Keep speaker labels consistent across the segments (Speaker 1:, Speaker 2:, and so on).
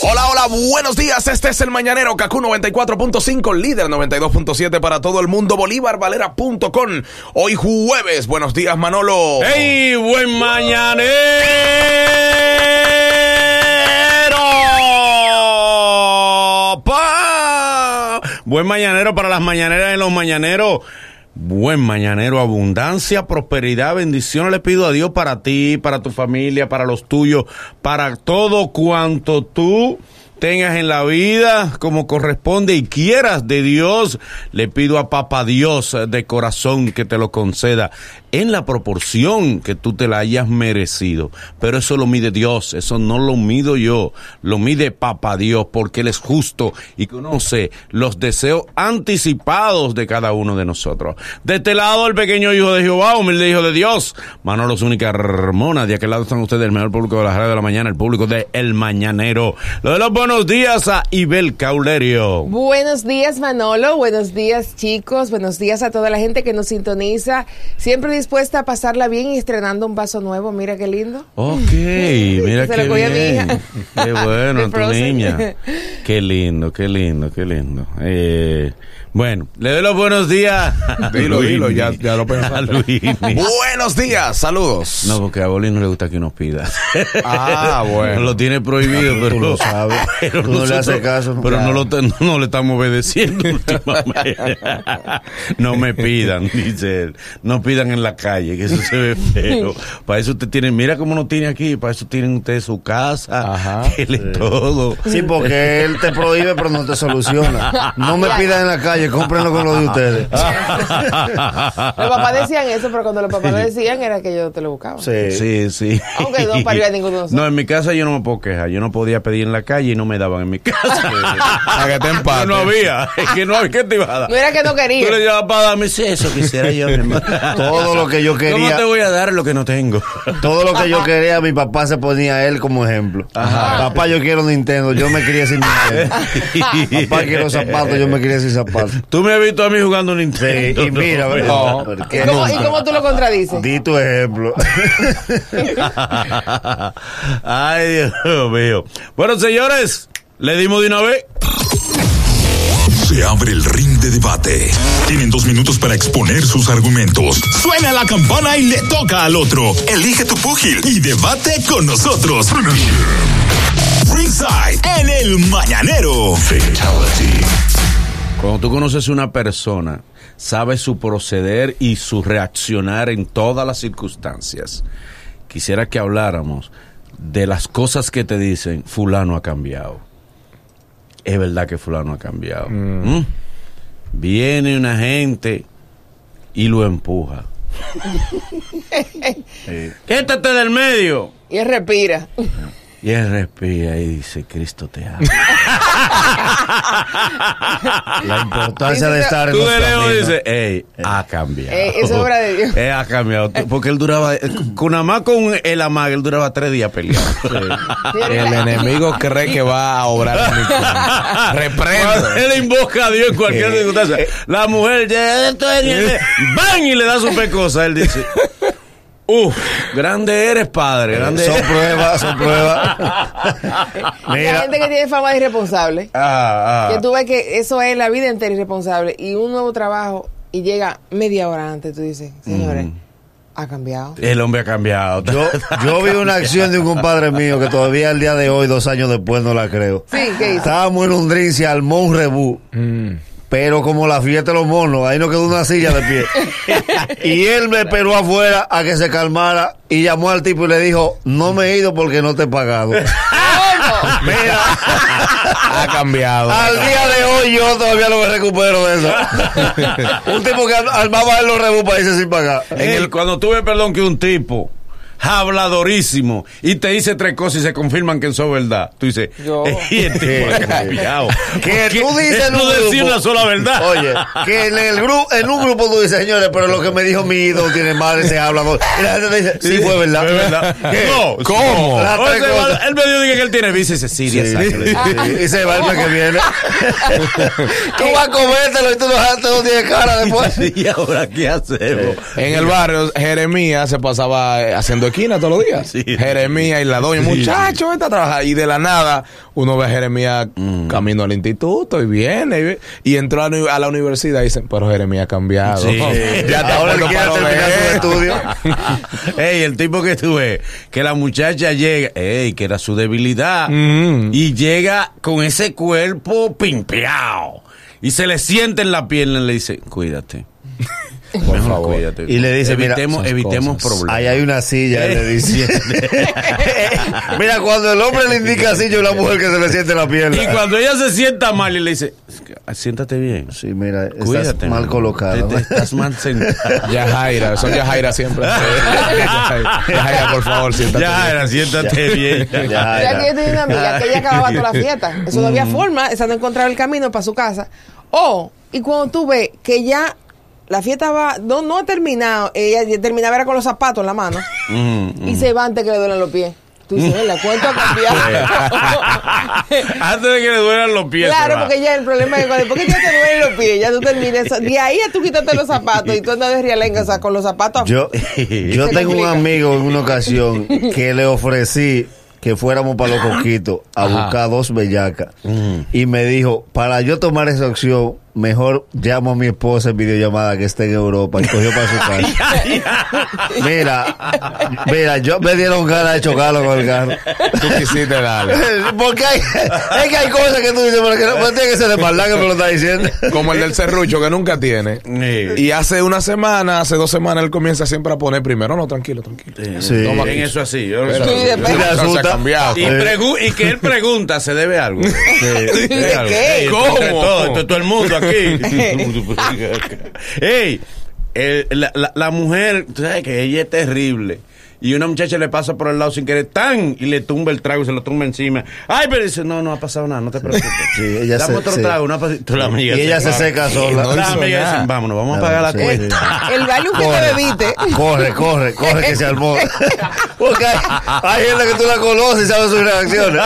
Speaker 1: Hola, hola, buenos días. Este es el Mañanero Kaku 94.5, líder 92.7 para todo el mundo. Bolívarvalera.com. Hoy jueves. Buenos días, Manolo.
Speaker 2: ¡Hey! ¡Buen mañanero! ¡Pa! Buen mañanero para las mañaneras y los mañaneros. Buen mañanero, abundancia, prosperidad, bendiciones. Le pido a Dios para ti, para tu familia, para los tuyos, para todo cuanto tú tengas en la vida como corresponde y quieras de Dios, le pido a Papá Dios de corazón que te lo conceda en la proporción que tú te la hayas merecido. Pero eso lo mide Dios, eso no lo mido yo, lo mide Papá Dios porque Él es justo y conoce los deseos anticipados de cada uno de nosotros. De este lado el pequeño hijo de Jehová, humilde hijo de Dios, Manolo Zúñiga Ramona, de aquel lado están ustedes el mejor público de la radio de la mañana, el público de El Mañanero. Lo de los buenos días a Ibel Caulerio.
Speaker 3: Buenos días, Manolo. Buenos días, chicos. Buenos días a toda la gente que nos sintoniza. Siempre dispuesta a pasarla bien y estrenando un vaso nuevo. Mira qué lindo.
Speaker 2: Ok, mira
Speaker 3: Se
Speaker 2: qué
Speaker 3: lo cogí a mi
Speaker 2: bien.
Speaker 3: hija.
Speaker 2: Qué bueno, tu niña. Qué lindo, qué lindo, qué lindo. Eh, bueno, le doy los buenos días.
Speaker 1: Dilo, dilo, ya- ya lo pensaste.
Speaker 2: A Luini.
Speaker 1: Buenos días, saludos.
Speaker 2: No, porque a Boli no le gusta que nos pida.
Speaker 1: Ah, bueno.
Speaker 2: Lo tiene prohibido, pero
Speaker 4: Tú lo sabes.
Speaker 2: pero
Speaker 4: Tú no le haces caso.
Speaker 2: Pero no, lo, no le estamos obedeciendo últimamente. no me pidan, dice él. No pidan en la calle, que eso se ve feo. Para eso usted tiene, mira cómo no tiene aquí, para eso tienen ustedes su casa,
Speaker 1: Ajá.
Speaker 2: él es todo.
Speaker 4: Sí, porque él te prohíbe, pero no te soluciona. No me pidan en la calle, cómprenlo con lo de ustedes.
Speaker 3: Los papás decían eso, pero cuando los papás lo decían era que yo te lo buscaba.
Speaker 4: Sí.
Speaker 2: Sí, sí.
Speaker 3: Aunque no parió a ninguno de nosotros.
Speaker 2: No, en mi casa yo no me puedo quejar. Yo no podía pedir en la calle y no me daban en mi casa.
Speaker 1: A que te empate.
Speaker 2: no había. Es que no había que te iba a dar.
Speaker 3: No era que no
Speaker 2: Tú le
Speaker 3: quería.
Speaker 2: llevas para darme eso quisiera yo, mi hermano.
Speaker 4: Todo lo que yo
Speaker 2: ¿Cómo
Speaker 4: quería,
Speaker 2: te voy a dar lo que no tengo?
Speaker 4: todo lo que yo quería, mi papá se ponía a él como ejemplo. Papá, yo quiero Nintendo, yo me quería sin Nintendo. Papá, quiero zapatos, yo me quería sin zapatos.
Speaker 2: Tú me has visto a mí jugando
Speaker 4: Sí,
Speaker 2: Nintendo.
Speaker 4: y mira,
Speaker 2: No.
Speaker 1: No.
Speaker 3: ¿Y cómo, ¿Y
Speaker 4: nunca.
Speaker 3: cómo tú lo contradices?
Speaker 4: Di tu ejemplo.
Speaker 2: Ay, Dios mío. Bueno, señores, le dimos de una vez.
Speaker 5: Se abre el ring de debate. Tienen dos minutos para exponer sus argumentos. Suena la campana y le toca al otro. Elige tu púgil y debate con nosotros. Ringside en el mañanero. Fatality.
Speaker 2: Cuando tú conoces una persona, sabes su proceder y su reaccionar en todas las circunstancias. Quisiera que habláramos de las cosas que te dicen, fulano ha cambiado. Es verdad que fulano ha cambiado. ¿Mm? Viene una gente y lo empuja. Sí. Quítate del medio.
Speaker 3: Y él respira.
Speaker 2: Y él respira y dice, Cristo te ama.
Speaker 4: La importancia de estar en
Speaker 2: Tú
Speaker 4: los
Speaker 2: de lejos
Speaker 4: caminos.
Speaker 2: dices, ey, ha cambiado.
Speaker 3: Eh, eso es obra de Dios.
Speaker 2: Eh, ha cambiado. Porque él duraba, eh, con nada más con el amag, él duraba tres días peleando.
Speaker 1: El enemigo cree que va a obrar Reprendo.
Speaker 2: él invoca a Dios en cualquier circunstancia. La mujer ya, esto es- ¡bang! y le da su pecosa. Él dice, uff, grande eres, padre. Grande
Speaker 4: Son
Speaker 2: eres.
Speaker 4: pruebas, son pruebas.
Speaker 3: Hay
Speaker 4: Mira,
Speaker 3: gente que tiene fama de irresponsable.
Speaker 2: Ah, ah.
Speaker 3: Que tú ves que eso es la vida entera irresponsable. Y un nuevo trabajo y llega media hora antes. Tú dices, señores,
Speaker 2: Mm.
Speaker 3: ha cambiado.
Speaker 2: El hombre ha cambiado.
Speaker 4: yo, yo vi una acción de un compadre mío que todavía al día de hoy, dos años después, no la creo.
Speaker 3: Sí, ¿qué hizo?
Speaker 4: Estábamos en un drink, se armó un rebú. Pero como la fiesta de los monos, ahí no quedó una silla de pie. y él me esperó afuera a que se calmara y llamó al tipo y le dijo, no me he ido porque no te he pagado. Mira,
Speaker 1: Ha cambiado.
Speaker 4: al día de hoy yo todavía no me recupero de eso. un tipo que ar- armaba en los rebús para irse sin pagar.
Speaker 2: En el, cuando tuve, perdón, que un tipo habladorísimo, y te dice tres cosas y se confirman que son verdad. Tú dices,
Speaker 3: Yo.
Speaker 2: y el tipo ha cambiado.
Speaker 4: Que tú dices en
Speaker 2: tú
Speaker 4: un
Speaker 2: decís
Speaker 4: grupo-
Speaker 2: una sola verdad.
Speaker 4: Oye, que en el grupo, en un grupo tú dices, señores, pero lo que me dijo mi ídolo tiene madre, se habla. Y la gente te dice, sí, fue verdad.
Speaker 2: Es verdad.
Speaker 4: ¿Qué?
Speaker 2: No,
Speaker 1: ¿Cómo?
Speaker 2: Él me dijo que él tiene visa y dice, sí,
Speaker 4: Sí, y se va el mes que viene. tú vas a comértelo y tú no, no tienes cara después.
Speaker 2: ¿Y ahora qué hacemos?
Speaker 1: En el barrio, Jeremías se pasaba haciendo esquina todos los días.
Speaker 2: Sí.
Speaker 1: Jeremías y la doña, muchacho, vete a trabajar. Y de la nada, uno ve a Jeremías camino al instituto y viene. Y, y entró a, a la universidad y dicen, pero Jeremías ha cambiado.
Speaker 2: Sí.
Speaker 1: ya te
Speaker 4: Ahora
Speaker 1: para lo de
Speaker 4: su estudio.
Speaker 2: Ey, el tipo que tú ves, que la muchacha llega, ey, que era su debilidad,
Speaker 1: Mm.
Speaker 2: y llega con ese cuerpo pimpeado, y se le siente en la pierna y le dice, cuídate. Por
Speaker 1: favor.
Speaker 2: cuídate.
Speaker 4: Y le dice, mira,
Speaker 2: evitemos,
Speaker 1: esas
Speaker 2: evitemos
Speaker 1: cosas.
Speaker 2: problemas.
Speaker 4: Ahí hay una silla,
Speaker 2: Eh.
Speaker 4: le dice. Mira, cuando el hombre le indica así, yo la mujer que se le siente la pierna.
Speaker 2: Y cuando ella se sienta mal y le dice, siéntate bien.
Speaker 4: Sí, mira, estás
Speaker 2: Cuídate.
Speaker 4: mal
Speaker 2: ¿no?
Speaker 4: colocado.
Speaker 2: Te- te estás mal sentado.
Speaker 1: Yajaira, son Yajaira siempre. Yajaira, Yajaira, por favor, siéntate.
Speaker 2: Ya, era, siéntate bien.
Speaker 4: Ya,
Speaker 3: Ya
Speaker 4: ya.
Speaker 3: que yo tenía una amiga que ella acababa toda la fiesta. Eso no había forma, esa no encontraba el camino para su casa. O, y cuando tú ves que ya la fiesta va, no, no ha terminado, ella terminaba era con los zapatos en la mano
Speaker 2: Mm,
Speaker 3: y se va antes que le duelen los pies. Tú dices, la cuenta ha cambiado.
Speaker 2: Antes de que le duelan los pies.
Speaker 3: Claro, porque ya el problema es cuando después que ya te duelen los pies, ya tú terminas. De ahí a tú quítate los zapatos y tú andas de rialenga, o sea, con los zapatos.
Speaker 4: Yo, yo tengo un amigo en una ocasión que le ofrecí que fuéramos para los coquitos a
Speaker 1: Ajá.
Speaker 4: buscar dos bellacas.
Speaker 2: Mm.
Speaker 4: Y me dijo, para yo tomar esa opción, mejor llamo a mi esposa en videollamada que esté en Europa y cogió para su casa. mira, mira, yo me dieron ganas de chocarlo con el carro.
Speaker 1: Tú quisiste darle.
Speaker 4: Porque hay, es que hay cosas que tú dices, pero que no pues tiene que ser de maldad que me lo está diciendo.
Speaker 1: Como el del serrucho que nunca tiene.
Speaker 2: Sí.
Speaker 1: Y hace una semana, hace dos semanas, él comienza siempre a poner primero. No, tranquilo, tranquilo.
Speaker 4: Sí.
Speaker 1: Toma
Speaker 2: eso así. yo
Speaker 1: Pero-.
Speaker 3: Sí.
Speaker 2: Y, pregu- y que él pregunta, ¿se debe algo? Ey, esto
Speaker 1: ¿Cómo?
Speaker 2: todo el mundo aquí. Ey, la, la- la mujer, tú sabes que ella es terrible. Y una muchacha le pasa por el lado sin querer, tan, y le tumba el trago y se lo tumba encima. Ay, pero dice, no, no ha pasado nada, no te preocupes.
Speaker 4: Sí, ella
Speaker 2: Dame
Speaker 4: se-
Speaker 2: otro
Speaker 4: sí.
Speaker 2: trago, no ha pasado. Tú, la amiga
Speaker 4: Y ella se
Speaker 2: va.
Speaker 4: seca sola.
Speaker 1: no
Speaker 2: La amiga dice, vámonos, vamos a pagar la
Speaker 4: sí.
Speaker 2: cuenta.
Speaker 3: El baño que te bebiste.
Speaker 4: Corre, corre, corre que se armó. Porque hay, hay gente que tú la conoces y sabes sus reacciones.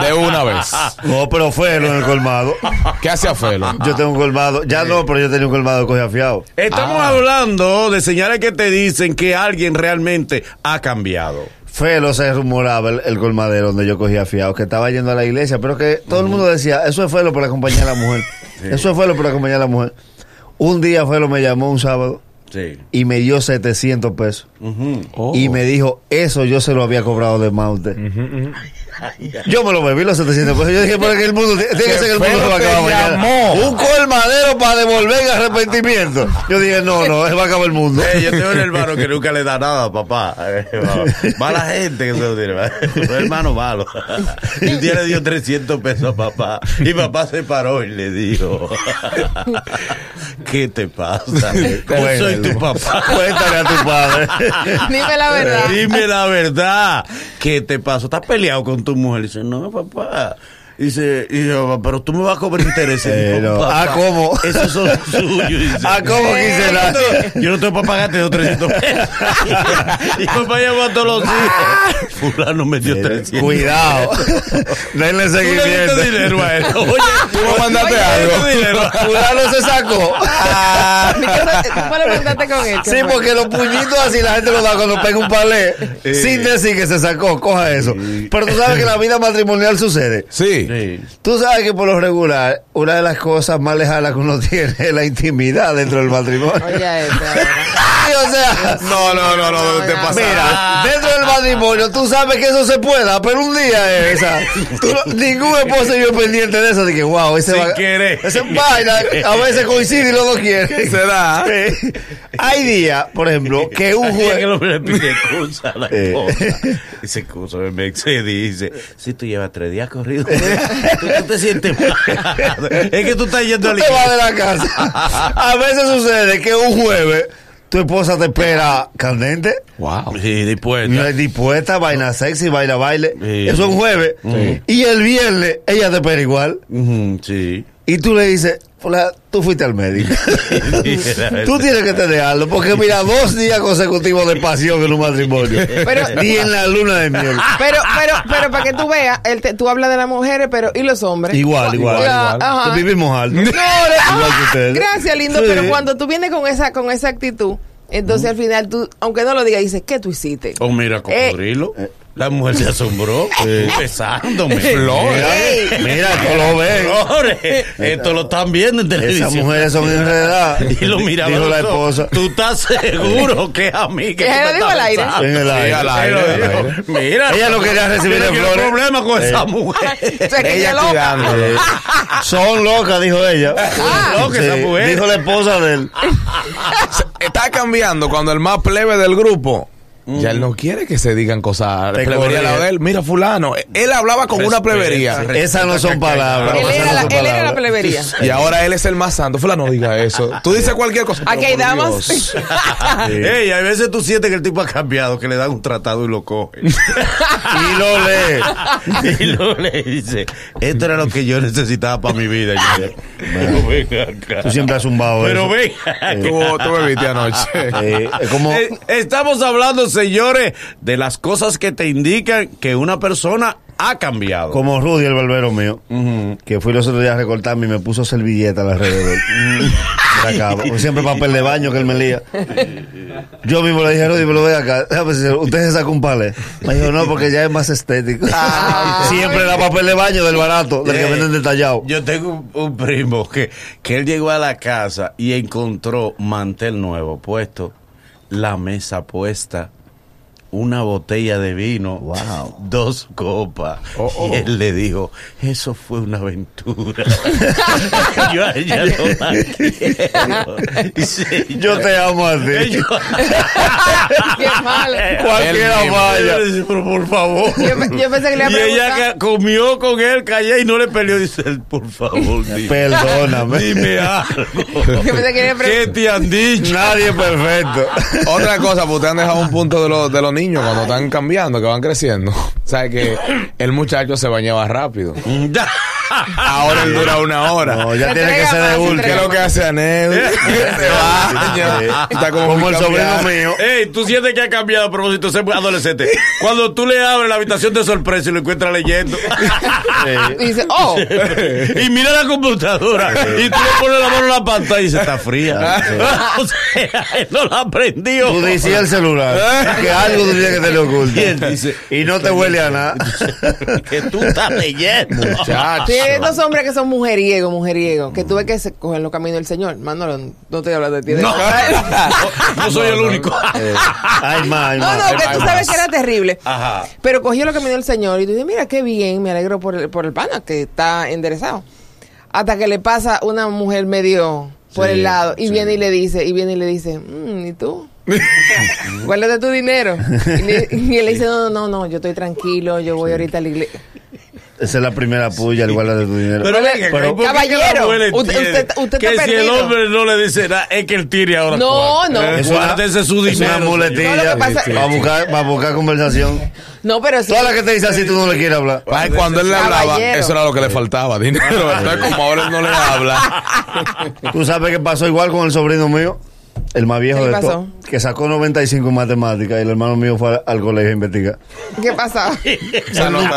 Speaker 1: De una vez.
Speaker 4: No, pero Felo en el colmado.
Speaker 1: ¿Qué hacía Felo?
Speaker 4: Yo tengo un colmado. Ya no, pero yo tenía un colmado coge afiado.
Speaker 2: Estamos
Speaker 1: Ah.
Speaker 2: hablando de señales que te dicen que alguien realmente ha cambiado.
Speaker 4: Felo se rumoraba el, el colmadero donde yo cogía fiado, que estaba yendo a la iglesia, pero que todo el mundo decía, eso es Felo para acompañar a la mujer. Eso es Felo para acompañar a la mujer. Un día Felo me llamó un sábado
Speaker 2: Sí.
Speaker 4: y me dio 700 pesos.
Speaker 1: Oh.
Speaker 4: Y me dijo, eso yo se lo había cobrado de más a usted. Yo me lo bebí los 700 pesos. Yo dije, que el mundo, tiene que
Speaker 1: Que
Speaker 4: ser que el mundo va a acabar mañana.
Speaker 1: llamó.
Speaker 4: Un colmadero para devolver en arrepentimiento. Yo dije, no, no, se va a acabar el mundo.
Speaker 2: Eh, yo tengo un hermano que nunca le da nada a papá. Eh, va- Mala gente que se lo tiene. Un hermano malo. Y un día le dio 300 pesos a papá. Y papá se paró y le dijo: ¿Qué te pasa? Yo soy tu papá.
Speaker 4: Cuéntale a tu padre.
Speaker 3: Dime la verdad.
Speaker 2: Dime la verdad. ¿Qué te pasó? ¿Estás peleado con tu mujer? dice, no, papá. Dice, y yo, pero tú me vas a cobrar intereses.
Speaker 4: Eh, no.
Speaker 2: "Papá,
Speaker 4: Ah, ¿cómo?
Speaker 2: Esos son suyos.
Speaker 4: Ah, ¿cómo quise la-
Speaker 2: Yo no tengo para pagarte los 300 pesos. y papá llamó a todos los hijos. Fulano me dio 300.
Speaker 4: Cuidado. Denle
Speaker 2: Tú le diste
Speaker 4: seguimiento.
Speaker 2: dinero a él. Oye,
Speaker 1: Tú me mandaste algo.
Speaker 2: dinero.
Speaker 4: Fulano se sacó.
Speaker 3: Tú me lo mandaste con él. ¿qué
Speaker 4: Sí, porque los puñitos así la gente los da cuando pega un palé sin decir que se sacó. Coja eso. Pero tú sabes que la vida matrimonial sucede.
Speaker 1: Sí.
Speaker 2: Sí.
Speaker 4: Tú sabes que por lo regular, una de las cosas más lejanas que uno tiene es la intimidad dentro del matrimonio.
Speaker 3: Oye.
Speaker 4: Sí, o sea,
Speaker 1: No, no, no, no, no te pasa.
Speaker 4: mira, dentro del matrimonio tú sabes que eso se pueda, pero un día es esa. Tú ningún esposo yo pendiente de eso, de que wow, ese va, ese vaina a veces coincide y los dos quieren.
Speaker 1: Se da.
Speaker 4: Sí. Hay días, por ejemplo, que un
Speaker 2: día que el
Speaker 4: juez.
Speaker 2: hombre le pide excusa a la
Speaker 4: Eh.
Speaker 2: esposa. Dice, excusa, me excedí. Dice, si tú llevas tres días corridos, tú, tú te sientes mal. Es que tú estás yendo
Speaker 4: Tú
Speaker 2: a la
Speaker 4: te vas de la casa. A veces sucede que un jueves tu esposa te espera candente.
Speaker 1: Wow.
Speaker 2: Sí, dispuesta.
Speaker 4: No es dispuesta, vaina sexy, baila baile.
Speaker 2: Sí.
Speaker 4: Eso es un jueves. Y el viernes ella te espera igual.
Speaker 2: Sí.
Speaker 4: Y tú le dices, "Fulana, tú fuiste al médico. tú tienes que tenerlo. Porque mira, dos días consecutivos de pasión en un matrimonio.
Speaker 3: Pero-
Speaker 4: Ni en la luna de miel.
Speaker 3: Pero, pero, pero para que tú veas, él te- tú hablas de las mujeres, pero ¿y los hombres?
Speaker 4: Igual, igual. Igual.
Speaker 3: ajá.
Speaker 4: Vivimos alto.
Speaker 3: No, de-
Speaker 4: Igual
Speaker 3: ah,
Speaker 4: que ustedes.
Speaker 3: Gracias, lindo.
Speaker 4: Sí.
Speaker 3: Pero cuando tú vienes con esa, con esa actitud, entonces al final tú, aunque no lo digas, dices, ¿qué tú hiciste?
Speaker 2: Oh, mira, cocodrilo. La mujer se asombró. Besándome.
Speaker 1: Flores.
Speaker 4: Mira, tú lo ves.
Speaker 2: Flores. Esto lo están viendo en televisión.
Speaker 4: Esas mujeres son enredadas.
Speaker 2: Y lo miraba.
Speaker 4: Dijo
Speaker 2: a
Speaker 4: la esposa.
Speaker 2: ¿Tú estás seguro que es a mí que tú
Speaker 3: al aire.
Speaker 4: En el aire.
Speaker 1: Sí, al aire,
Speaker 2: Pero
Speaker 1: al
Speaker 2: dijo,
Speaker 1: aire.
Speaker 2: Mira.
Speaker 4: Ella no quería recibir
Speaker 2: haber
Speaker 4: flores.
Speaker 2: problema con esa mujer.
Speaker 3: Se
Speaker 1: Ella
Speaker 3: loca.
Speaker 4: Son locas, dijo ella.
Speaker 2: Ah. Loca esa mujer.
Speaker 4: Dijo la esposa de él.
Speaker 1: Está cambiando cuando el más plebe del grupo. Ya él no quiere que se digan cosas
Speaker 4: Te
Speaker 1: plebería
Speaker 4: corría.
Speaker 1: de él. Mira, fulano. Él hablaba con una plebería.
Speaker 4: Esas no son palabras.
Speaker 3: Él era,
Speaker 4: no
Speaker 3: la,
Speaker 4: son
Speaker 3: él era la
Speaker 4: palabras.
Speaker 3: plebería.
Speaker 1: Y ahora él es el más santo. Fulano, no diga eso. Tú dices cualquier cosa.
Speaker 3: Aquí
Speaker 1: pero
Speaker 3: hay damas.
Speaker 1: Dios.
Speaker 2: Ey, a veces tú sientes que el tipo ha cambiado, que le dan un tratado y lo coge.
Speaker 4: Y lo lee.
Speaker 2: y luego le dice, esto era lo que yo necesitaba para mi vida. Y pero ven acá.
Speaker 4: Tú siempre has zumbado
Speaker 2: Pero
Speaker 4: eso.
Speaker 2: ven acá.
Speaker 1: Tú, tú bebiste anoche.
Speaker 4: Eh, como...
Speaker 2: Eh, Estamos hablando, señores, de las cosas que te indican que una persona ha cambiado.
Speaker 4: Como Rudy, el barbero mío, que fui los otros días a recortarme y me puso servilleta alrededor. acá, siempre papel de baño que él me lía. Yo mismo le dije, Rudy, pero ve acá, usted se sacó un palé. Me dijo, no, porque ya es más estético. siempre era papel de baño del barato, del que
Speaker 2: Eh,
Speaker 4: venden detallado.
Speaker 2: Yo tengo un, un primo que, que él llegó a la casa y encontró mantel nuevo puesto, la mesa puesta, una botella de vino,
Speaker 4: Wow.
Speaker 2: dos copas. Y él le dijo, eso fue una aventura. yo a ella no la. Dice,
Speaker 4: Yo te amo a ti.
Speaker 3: Qué mal.
Speaker 4: Cualquiera vaya.
Speaker 2: Pero por favor.
Speaker 3: Yo, pe- yo pensé que le
Speaker 2: Y ella comió con él, callé y no le peleó. Dice, él, por favor, dime,
Speaker 4: Perdóname.
Speaker 2: dime algo.
Speaker 3: Yo pensé que le
Speaker 2: ¿Qué te han dicho?
Speaker 4: Nadie es perfecto.
Speaker 1: Otra cosa, pues ustedes han dejado un punto de, los de los niños cuando están cambiando, que van creciendo. O sea, que el muchacho se bañaba rápido. Ahora él dura una hora.
Speaker 4: No, ya
Speaker 3: Se
Speaker 4: tiene que ser de último.
Speaker 1: ¿Qué es lo que hace Anel? se. Está como,
Speaker 4: el sobrino mío.
Speaker 2: Ey, tú sientes que ha cambiado a propósito ser adolescente. Cuando tú le abres la habitación de sorpresa y lo encuentras leyendo.
Speaker 3: Y dice, oh,
Speaker 2: y mira la computadora. y tú le pones la mano en la pantalla y dice, está fría. o sea, él no la aprendió.
Speaker 4: Tú dices el celular que algo tú tienes que tener oculto.
Speaker 2: Y él dice-
Speaker 4: y no te huele a nada.
Speaker 2: que tú estás leyendo.
Speaker 1: Muchacho.
Speaker 3: Sí, estos hombres que son mujeriegos, mujeriegos, que tuve que coger los caminos del Señor. Manolo, no estoy hablando de ti. de-
Speaker 2: No, no soy el único.
Speaker 4: Eh, más, hay
Speaker 3: No, no, que tú sabes que era terrible.
Speaker 2: Ajá.
Speaker 3: Pero cogió lo que me dio el Señor y tú dices, mira qué bien, me alegro por el, por el pana que está enderezado. Hasta que le pasa una mujer medio por
Speaker 2: Sí,
Speaker 3: el lado y
Speaker 2: sí.
Speaker 3: viene y le dice, y viene y le dice, "Mm, ¿y tú? Guárdate tu dinero. Y, le- y él le dice, no, no, no, yo estoy tranquilo, yo voy ahorita a la iglesia.
Speaker 4: Esa es la primera puya, al guarda de tu dinero.
Speaker 2: Pero,
Speaker 3: Pero,
Speaker 4: pero-
Speaker 2: ¿por qué
Speaker 3: caballero,
Speaker 2: la
Speaker 3: usted- usted- usted
Speaker 2: que
Speaker 3: está
Speaker 2: si el hombre no le dice nada, es que él tire ahora.
Speaker 3: No, no.
Speaker 2: Eh,
Speaker 4: Es una-
Speaker 2: guárdese su
Speaker 4: es
Speaker 2: dinero.
Speaker 4: una muletilla
Speaker 3: No, pasa-
Speaker 4: para buscar, conversación.
Speaker 3: No, pero sí.
Speaker 4: Toda la que te dice así, tú no le quieres hablar.
Speaker 1: Ay, cuando él le hablaba,
Speaker 3: Caballero.
Speaker 1: eso era lo que le faltaba, dinero. Entonces, como ahora él no le habla.
Speaker 4: ¿Tú sabes qué pasó igual con el sobrino mío? El más viejo
Speaker 3: ¿Qué
Speaker 4: de todos. Que sacó 95 en matemáticas y el hermano mío fue al, al colegio a investigar.
Speaker 3: ¿Qué
Speaker 1: no-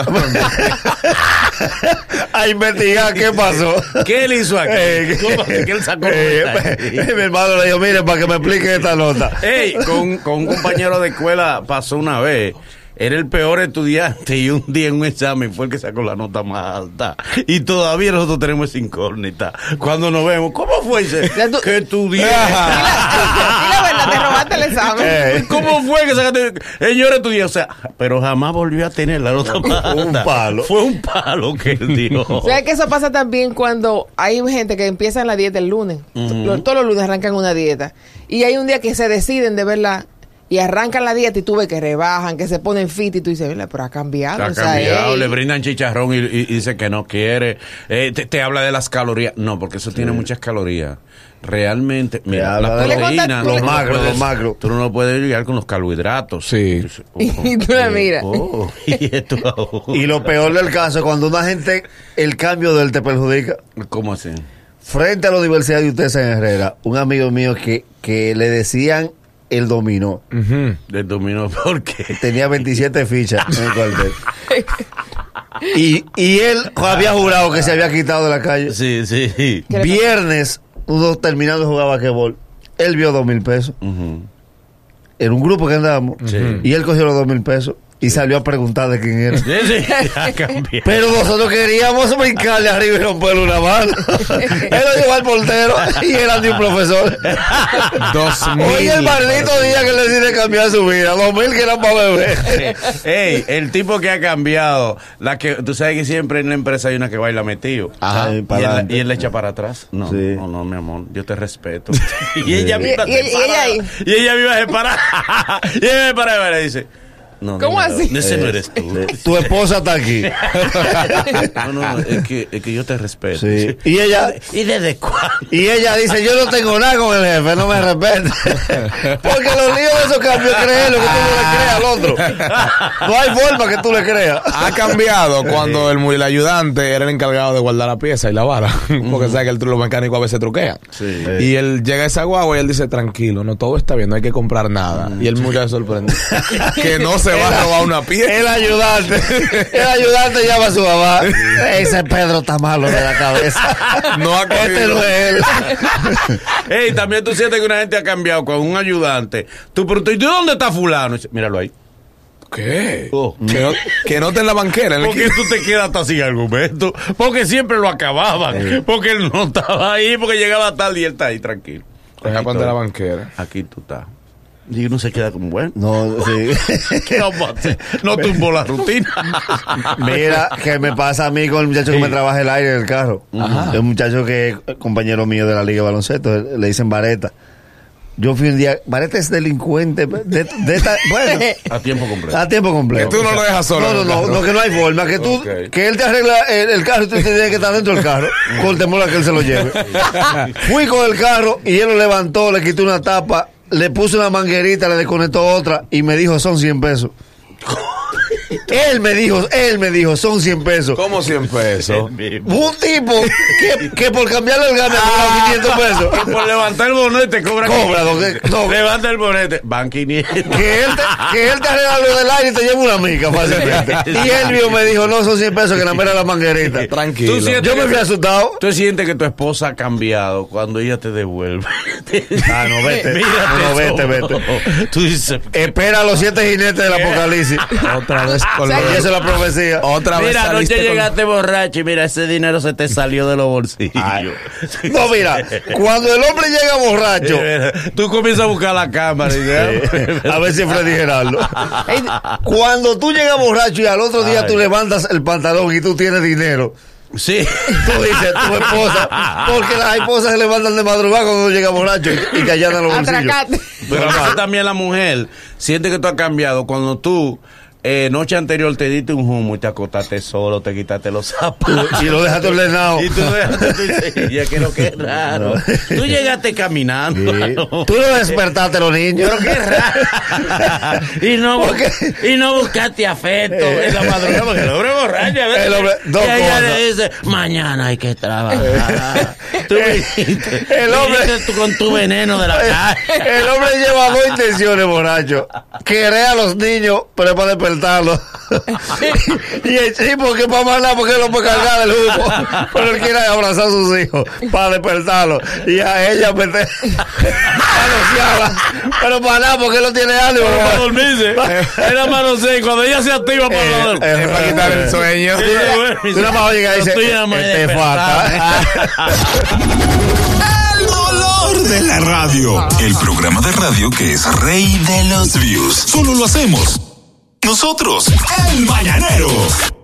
Speaker 4: a investigar qué pasó.
Speaker 2: ¿Qué él hizo aquí?
Speaker 4: Eh,
Speaker 2: ¿Cómo que él sacó
Speaker 4: eh,
Speaker 2: noventa?
Speaker 4: mi hermano le dijo, mire, para que me explique esta nota.
Speaker 2: Ey, con, con un compañero de escuela pasó una vez. Era el peor estudiante y un día en un examen fue el que sacó la nota más alta. Y todavía nosotros tenemos esa incógnita. Cuando nos vemos, ¿cómo fue ese? Que estudié.
Speaker 3: Dile la verdad, te robaste el examen.
Speaker 4: Eh,
Speaker 2: ¿Cómo fue que sacaste? Señor estudié, o sea, pero jamás volvió a tener la nota más alta.
Speaker 4: Un palo.
Speaker 2: Fue un palo que él dijo.
Speaker 3: ¿Sabes que eso pasa también cuando hay gente que empieza en la dieta el lunes? Todos los lunes arrancan una dieta. Y hay un día que se deciden de verla y arrancan la dieta y tú ves que rebajan, que se ponen fit y tú dices, "Mira, pero ha cambiado.
Speaker 2: Ha
Speaker 3: o sea,
Speaker 2: cambiado,
Speaker 3: ey".
Speaker 2: le brindan chicharrón y, y- y dice que no quiere. Eh, te, te habla de las calorías. No, porque eso tiene muchas calorías. Realmente, mira,
Speaker 4: habla
Speaker 2: la
Speaker 4: de
Speaker 3: los-
Speaker 2: puedes-
Speaker 4: los macros.
Speaker 2: Tú no lo puedes ligar con los carbohidratos.
Speaker 1: Sí.
Speaker 3: Y tú la miras.
Speaker 2: oh, y esto ahora.
Speaker 4: Y lo peor del caso es cuando una gente, el cambio de él te perjudica.
Speaker 2: ¿Cómo así?
Speaker 4: Frente a la Universidad de UTES en Herrera, un amigo mío que, que le decían el dominó.
Speaker 1: Ujú.
Speaker 2: Del dominó, ¿por qué?
Speaker 4: Tenía 27 fichas en el cuartel. Y, y él había jurado que se había quitado de la calle.
Speaker 2: Sí, sí.
Speaker 3: ¿Qué le
Speaker 4: Viernes, uno terminando de jugar basquetbol, él vio dos mil pesos.
Speaker 2: Ujú.
Speaker 4: En un grupo que andábamos.
Speaker 2: Sí.
Speaker 4: Y él cogió los dos mil pesos y salió a preguntar de quién era.
Speaker 2: Sí.
Speaker 4: Pero nosotros queríamos brincarle arriba y romperle una mano. él lo llevó al portero y era de un profesor.
Speaker 1: Dos mil.
Speaker 4: Hoy el maldito día que le decide cambiar su vida. Dos mil que eran para beber.
Speaker 2: Ey, el tipo que ha cambiado, la que tú sabes que siempre en la empresa hay una que baila metido.
Speaker 4: Ajá.
Speaker 2: y,
Speaker 4: para
Speaker 2: él,
Speaker 4: adelante.
Speaker 2: y él le echa para atrás. No,
Speaker 4: Sí.
Speaker 2: no, no, mi amor, yo te respeto. y ella misma
Speaker 3: y- y ella
Speaker 2: para.
Speaker 3: ahí.
Speaker 2: Y ella misma se para. y ella me para y me dice, no,
Speaker 3: ¿Cómo así?
Speaker 2: Ese no eres tú.
Speaker 4: Tu esposa está aquí.
Speaker 2: no, no, es que, es que yo te respeto.
Speaker 4: Sí. Y ella,
Speaker 2: ¿Y desde cuándo?
Speaker 4: y ella dice, yo no tengo nada con el jefe, no me respete. Porque los líos de esos cambios crees lo que tú no le creas al otro. No hay forma que tú le creas.
Speaker 1: Ha cambiado cuando el, el ayudante era el encargado de guardar la pieza y la vara. Porque sabe que el, los mecánicos a veces truquean.
Speaker 2: Sí.
Speaker 1: Y él llega a esa guagua y él dice, tranquilo, no todo está bien, no hay que comprar nada. Y el muchacho sorprende. que no se va a robar una pieza.
Speaker 4: El ayudante, el ayudante llama a su mamá. Ese Pedro está malo de la cabeza.
Speaker 1: No ha
Speaker 4: Este no es él.
Speaker 2: Ey, también tú sientes que una gente ha cambiado con un ayudante. Tú preguntas, ¿y tú dónde está fulano? Míralo ahí.
Speaker 1: ¿Qué?
Speaker 2: Oh.
Speaker 1: Que, no, que no te en la banquera. en el
Speaker 2: ¿Por qué tú te quedas hasta sin argumento? Porque siempre lo acababan. Porque él no estaba ahí, porque llegaba tarde y él está ahí tranquilo. Aquí
Speaker 1: ponte la banquera.
Speaker 2: Aquí tú estás. Y uno se queda como, bueno,
Speaker 4: No, sí.
Speaker 2: ¿qué vamos a hacer? No tumbó la rutina.
Speaker 4: Mira, que me pasa a mí con el muchacho que me trabaja el aire del carro. Es un muchacho que es compañero mío de la Liga de Baloncesto, le dicen Vareta. Yo fui un día, Vareta es delincuente de, de esta, bueno,
Speaker 2: A tiempo completo.
Speaker 4: a tiempo completo.
Speaker 1: Que tú no lo dejas solo
Speaker 4: No,
Speaker 1: en
Speaker 4: no,
Speaker 1: el
Speaker 4: no, no, que no hay forma, que tú, que él te arregla el, el carro y tú tienes que estar dentro del carro, con temor a que él se lo lleve. Fui con el carro y él lo levantó, le quitó una tapa, le puse una manguerita, le desconectó otra y me dijo son 100 pesos. Él me dijo, él me dijo, son 100 pesos.
Speaker 1: ¿Cómo 100 pesos?
Speaker 4: Un tipo que, que por cambiarle el me cobraba 500 pesos.
Speaker 2: Que por levantar el bonete cobra
Speaker 4: Cobra,
Speaker 2: 500.
Speaker 4: don- que- no.
Speaker 2: Levanta el bonete, van 500.
Speaker 4: Que él, te, que él te arregla lo del aire y te lleva una mica fácilmente. Y él mío me dijo, no, son 100 pesos que la mera la manguerita.
Speaker 1: Tranquilo.
Speaker 4: Yo me fui asustado.
Speaker 2: Tú sientes que tu esposa ha cambiado cuando ella te devuelve.
Speaker 4: Ah, no, vete.
Speaker 2: Mírate
Speaker 4: No, vete, vete.
Speaker 2: Tú dices,
Speaker 4: Espera los siete jinetes del apocalipsis.
Speaker 1: Otra vez con lo-
Speaker 4: es la profecía.
Speaker 1: Otra vez
Speaker 2: mira,
Speaker 1: saliste
Speaker 2: anoche
Speaker 1: con-
Speaker 2: llegaste borracho y mira, ese dinero se te salió de los bolsillos.
Speaker 4: No, mira, cuando el hombre llega borracho,
Speaker 2: Tú comienzas a buscar la cámara
Speaker 4: a ver si es Freddy Gerardo. Cuando tú llegas borracho y al otro día
Speaker 2: Ay.
Speaker 4: tú levantas el pantalón y tú tienes dinero,
Speaker 2: Sí.
Speaker 4: tú dices, tu esposa, porque las esposas se levantan de madrugada cuando llega borracho y, y que allanan los bolsillos.
Speaker 3: atracate.
Speaker 2: Pero a veces también la mujer siente que tú has cambiado cuando tú eh, noche anterior te diste un humo y te acostaste solo, te quitaste los zapatos.
Speaker 4: Y lo dejaste ordenado.
Speaker 2: Y tú dejaste tu silla, que lo que es raro. Tú llegaste caminando.
Speaker 4: Sí. Tú no despertaste los niños.
Speaker 2: Pero qué raro. y, no, y no buscaste afecto en la madrugada, porque el hombre borracho.
Speaker 4: El hombre- dos
Speaker 2: y ella le dice, mañana hay que trabajar. tú viniste,
Speaker 4: el hombre-
Speaker 2: tú con tu veneno de la calle.
Speaker 4: El hombre lleva dos intenciones, borracho. Querer a los niños, pero para y el tipo que para nada porque él lo puede cargar del humo. Pero él quiere abrazar a sus hijos para despertarlos. Y a ella meter manosearla. Pero para nada porque él no tiene ánimo.
Speaker 2: Para dormirse. Era mano seis. Cuando ella se activa para
Speaker 4: Eh,
Speaker 2: dormir.
Speaker 4: eh,
Speaker 1: para quitar el sueño.
Speaker 2: Sí,
Speaker 4: nada más que dice, este
Speaker 2: despertado.
Speaker 5: El dolor de la radio. El programa de radio que es rey de los views. Solo lo hacemos. Nosotros, el mañanero.